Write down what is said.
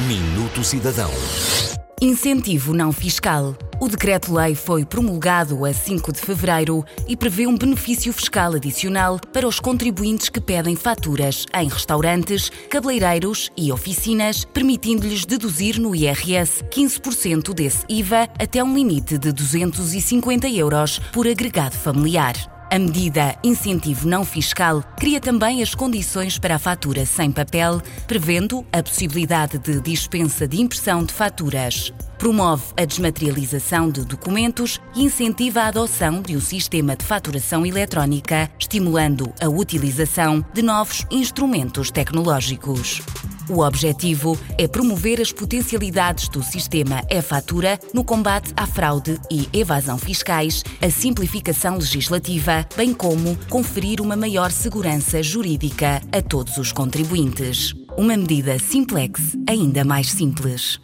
Minuto Cidadão. Incentivo não fiscal. O decreto-lei foi promulgado a 5 de fevereiro e prevê um benefício fiscal adicional para os contribuintes que pedem faturas em restaurantes, cabeleireiros e oficinas, permitindo-lhes deduzir no IRS 15% desse IVA até um limite de 250 euros por agregado familiar. A medida Incentivo Não Fiscal cria também as condições para a fatura sem papel, prevendo a possibilidade de dispensa de impressão de faturas. Promove a desmaterialização de documentos e incentiva a adoção de um sistema de faturação eletrónica, estimulando a utilização de novos instrumentos tecnológicos. O objetivo é promover as potencialidades do sistema e-fatura no combate à fraude e evasão fiscais, a simplificação legislativa, bem como conferir uma maior segurança jurídica a todos os contribuintes. Uma medida simplex ainda mais simples.